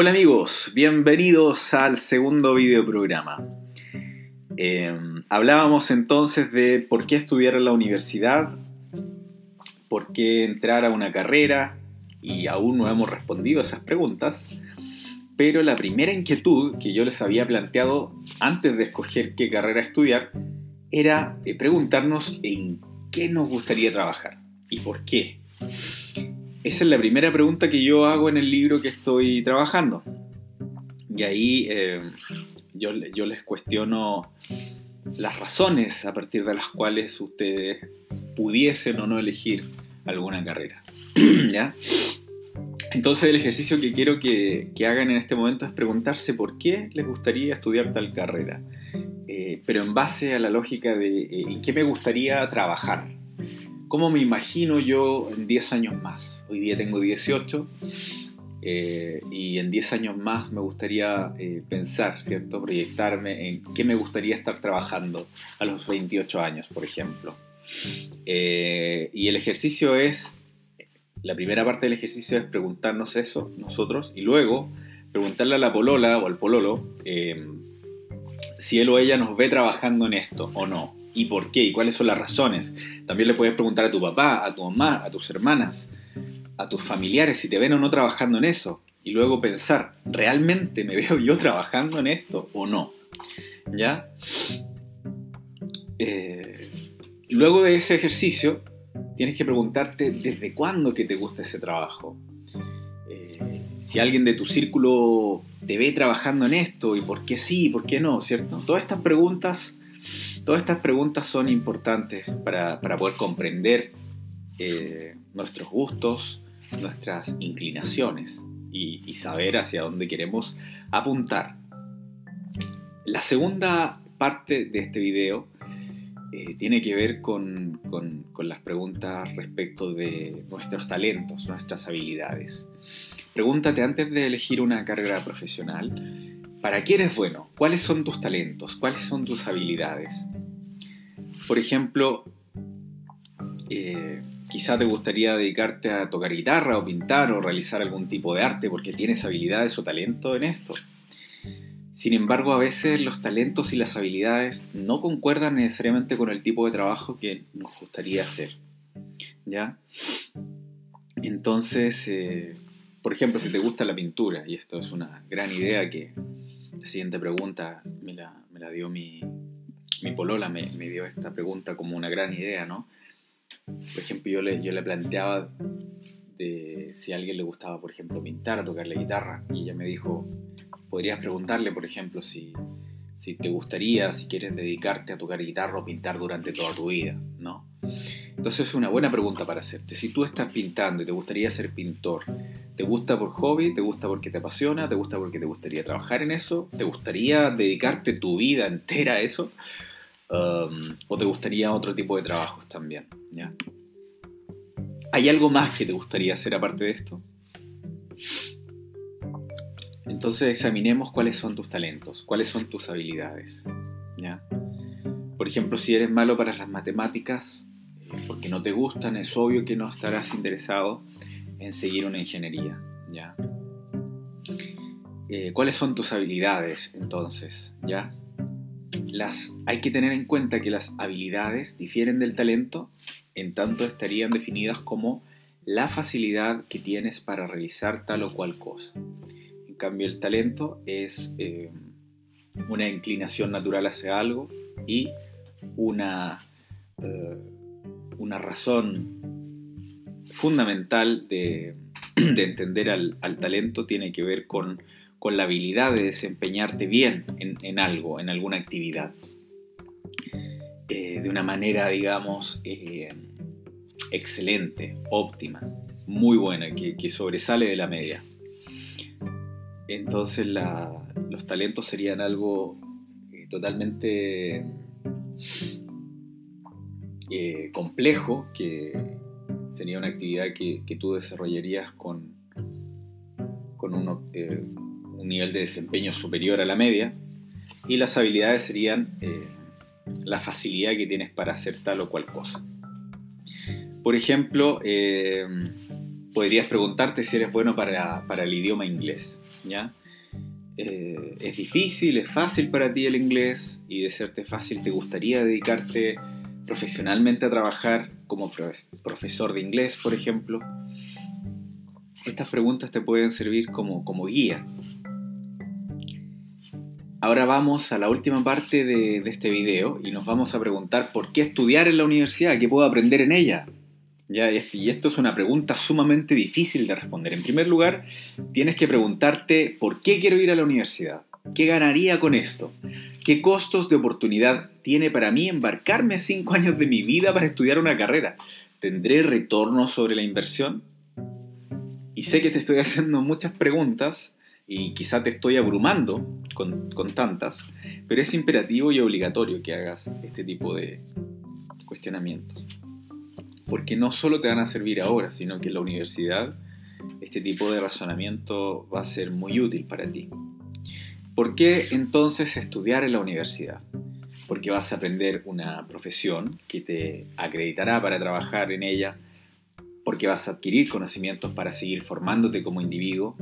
Hola amigos, bienvenidos al segundo video programa. Eh, hablábamos entonces de por qué estudiar en la universidad, por qué entrar a una carrera y aún no hemos respondido a esas preguntas. Pero la primera inquietud que yo les había planteado antes de escoger qué carrera estudiar era eh, preguntarnos en qué nos gustaría trabajar y por qué. Esa es la primera pregunta que yo hago en el libro que estoy trabajando. Y ahí eh, yo, les cuestiono las razones a partir de las cuales ustedes pudiesen o no elegir alguna carrera. Entonces el ejercicio que quiero que, que, hagan en este momento es preguntarse por qué les gustaría estudiar tal carrera, eh, pero en base a la lógica de eh, en qué me gustaría trabajar. ¿Cómo me imagino yo en 10 años más? Hoy día tengo 18 eh, y en 10 años más me gustaría eh, pensar, ¿cierto? Proyectarme en qué me gustaría estar trabajando a los 28 años, por ejemplo. Eh, y el ejercicio es, la primera parte del ejercicio es preguntarnos eso nosotros y luego preguntarle a la polola o al pololo si él o ella nos ve trabajando en esto o no y por qué y cuáles son las razones. También le puedes preguntar a tu papá, a tu mamá, a tus hermanas, a tus familiares si te ven o no trabajando en eso. Y luego pensar, ¿realmente me veo yo trabajando en esto o no? ¿Ya? Eh, luego de ese ejercicio, tienes que preguntarte desde cuándo que te gusta ese trabajo. Eh, si alguien de tu círculo te ve trabajando en esto y por qué sí y por qué no, ¿cierto? Todas estas preguntas Todas estas preguntas son importantes para, poder comprender eh, nuestros gustos, nuestras inclinaciones y, saber hacia dónde queremos apuntar. La segunda parte de este video eh, tiene que ver con, con, las preguntas respecto de nuestros talentos, nuestras habilidades. Pregúntate antes de elegir una carrera profesional, ¿para qué eres bueno? ¿Cuáles son tus talentos? ¿Cuáles son tus habilidades? Por ejemplo, eh, quizá te gustaría dedicarte a tocar guitarra o pintar o realizar algún tipo de arte porque tienes habilidades o talento en esto. Sin embargo, a veces los talentos y las habilidades no concuerdan necesariamente con el tipo de trabajo que nos gustaría hacer. ¿Ya? Entonces, eh, por ejemplo, si te gusta la pintura, y esto es una gran idea que siguiente pregunta me la dio mi, mi polola me, dio esta pregunta como una gran idea, ¿no? Por ejemplo, yo le, yo le planteaba de si a alguien le gustaba, por ejemplo, pintar, tocar la guitarra, y ella me dijo, podrías preguntarle, por ejemplo, si, si te gustaría, si quieres dedicarte a tocar guitarra o pintar durante toda tu vida, ¿no? Entonces es una buena pregunta para hacerte. Si tú estás pintando y te gustaría ser pintor, ¿te gusta por hobby? ¿Te gusta porque te apasiona? ¿Te gusta porque te gustaría trabajar en eso? ¿Te gustaría dedicarte tu vida entera a eso? Um, ¿O te gustaría otro tipo de trabajos también? ¿Hay algo más que te gustaría hacer aparte de esto? Entonces examinemos cuáles son tus talentos, cuáles son tus habilidades. Por ejemplo, si eres malo para las matemáticas, porque no te gustan, es obvio que no estarás interesado en seguir una ingeniería. ¿ya? Eh, ¿Cuáles son tus habilidades entonces? ¿ya? las, hay que tener en cuenta que las habilidades difieren del talento, en tanto estarían definidas como la facilidad que tienes para realizar tal o cual cosa. En cambio, el talento es eh, una inclinación natural hacia algo y una, eh, una razón fundamental de, entender al, al talento tiene que ver con con la habilidad de desempeñarte bien en, algo, en alguna actividad. Eh, de una manera, digamos, eh, excelente, óptima, muy buena, que, sobresale de la media. Entonces los talentos serían algo eh, totalmente complejo, que sería una actividad que, tú desarrollarías con, con un nivel de desempeño superior a la media, y las habilidades serían eh, la facilidad que tienes para hacer tal o cual cosa. Por ejemplo, eh, podrías preguntarte si eres bueno para, el idioma inglés. ¿ya? Eh, es difícil, es fácil para ti el inglés y de serte fácil te gustaría dedicarte profesionalmente a trabajar como profesor de inglés, por ejemplo. Estas preguntas te pueden servir como, guía. Ahora vamos a la última parte de, de, este video y nos vamos a preguntar por qué estudiar en la universidad, qué puedo aprender en ella. ¿Ya? Y esto es una pregunta sumamente difícil de responder. En primer lugar, tienes que preguntarte por qué quiero ir a la universidad. ¿Qué ganaría con esto? ¿Qué costos de oportunidad tiene para mí embarcarme cinco años de mi vida para estudiar una carrera? ¿Tendré retorno sobre la inversión? Y sé que te estoy haciendo muchas preguntas y quizá te estoy abrumando con, con tantas, pero es imperativo y obligatorio que hagas este tipo de cuestionamientos porque no solo te van a servir ahora, sino que en la universidad este tipo de razonamiento va a ser muy útil para ti. ¿Por qué entonces estudiar en la universidad? Porque vas a aprender una profesión que te acreditará para trabajar en ella, porque vas a adquirir conocimientos para seguir formándote como individuo,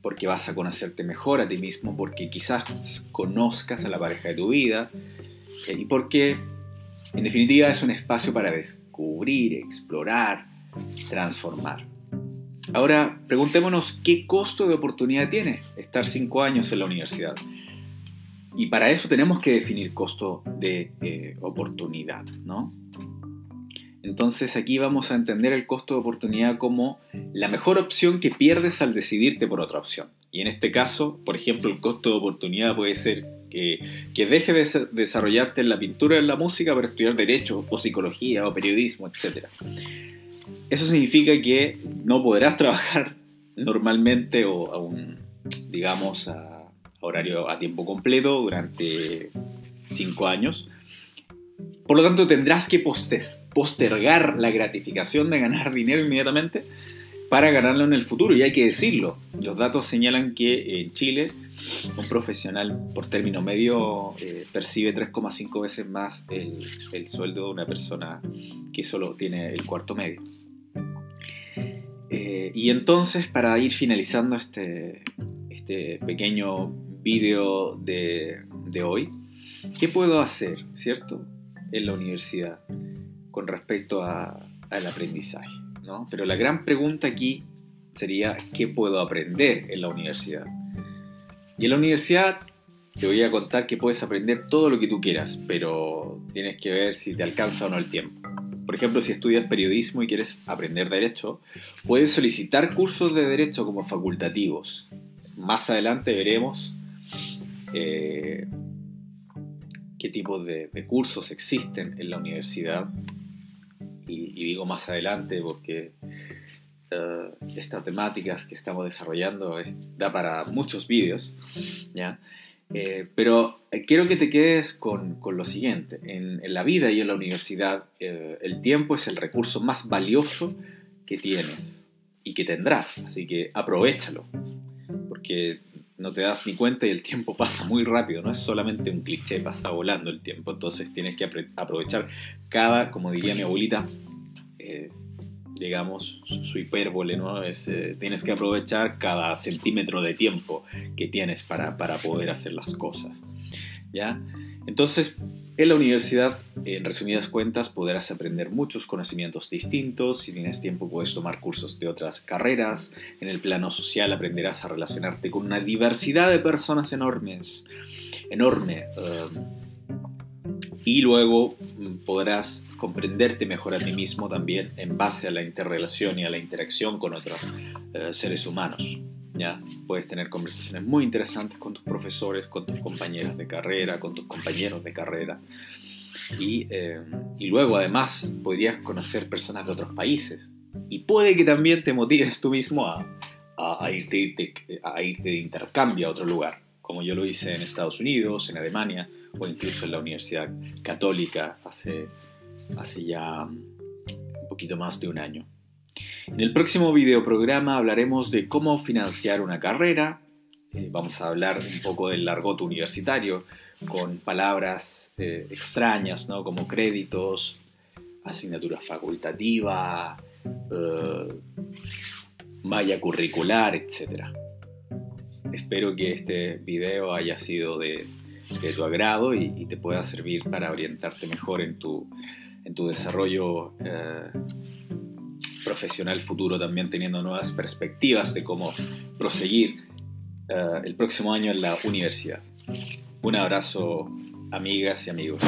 porque vas a conocerte mejor a ti mismo, porque quizás conozcas a la pareja de tu vida, eh, y porque en definitiva es un espacio para descubrir, explorar, transformar. Ahora, preguntémonos qué costo de oportunidad tiene estar cinco años en la universidad. Y para eso tenemos que definir costo de eh, oportunidad, ¿no? Entonces aquí vamos a entender el costo de oportunidad como la mejor opción que pierdes al decidirte por otra opción. Y en este caso, por ejemplo, el costo de oportunidad puede ser que, que deje de desarrollarte en la pintura en la música para estudiar derecho o psicología o periodismo, etc. Eso significa que no podrás trabajar normalmente o a digamos, a horario a tiempo completo durante cinco años. Por lo tanto, tendrás que postergar la gratificación de ganar dinero inmediatamente para ganarlo en el futuro. Y hay que decirlo, los datos señalan que en Chile un profesional por término medio eh, percibe 3,5 veces más el, sueldo de una persona que solo tiene el cuarto medio. Eh, y entonces, para ir finalizando este, este pequeño vídeo de, de hoy, ¿qué puedo hacer, cierto, en la universidad con respecto al aprendizaje? ¿no? Pero la gran pregunta aquí sería, ¿qué puedo aprender en la universidad? Y en la universidad te voy a contar que puedes aprender todo lo que tú quieras, pero tienes que ver si te alcanza o no el tiempo. Por ejemplo, si estudias periodismo y quieres aprender derecho, puedes solicitar cursos de derecho como facultativos. Más adelante veremos eh, qué tipos de, cursos existen en la universidad. Y, digo más adelante porque eh, estas temáticas que estamos desarrollando da para muchos vídeos, ¿ya? Eh, pero quiero que te quedes con, con lo siguiente. En, en, la vida y en la universidad, eh, el tiempo es el recurso más valioso que tienes y que tendrás. Así que aprovechalo. Porque no te das ni cuenta y el tiempo pasa muy rápido. No es solamente un cliché, pasa volando el tiempo. Entonces tienes que aprovechar cada, como diría mi abuelita, digamos, su hipérbole, ¿no? Es, eh, tienes que aprovechar cada centímetro de tiempo que tienes para, para, poder hacer las cosas, ¿ya? Entonces, en la universidad, en resumidas cuentas, podrás aprender muchos conocimientos distintos, si tienes tiempo puedes tomar cursos de otras carreras, en el plano social aprenderás a relacionarte con una diversidad de personas enormes, enorme. Um, y luego mm, podrás comprenderte mejor a ti mismo también en base a la interrelación y a la interacción con otros eh, seres humanos. ¿ya? Puedes tener conversaciones muy interesantes con tus profesores, con tus compañeras de carrera, con tus compañeros de carrera. Y, eh, y luego además podrías conocer personas de otros países. Y puede que también te motives tú mismo a, a, irte, a irte de intercambio a otro lugar, como yo lo hice en Estados Unidos, en Alemania o incluso en la Universidad Católica hace, hace ya un poquito más de un año. En el próximo videoprograma hablaremos de cómo financiar una carrera, eh, vamos a hablar un poco del largot universitario con palabras eh, extrañas ¿no? como créditos, asignatura facultativa, eh, malla curricular, etc. espero que este video haya sido de, tu agrado y, te pueda servir para orientarte mejor en tu, en tu desarrollo eh, profesional futuro, también teniendo nuevas perspectivas de cómo proseguir eh, el próximo año en la universidad. Un abrazo, amigas y amigos.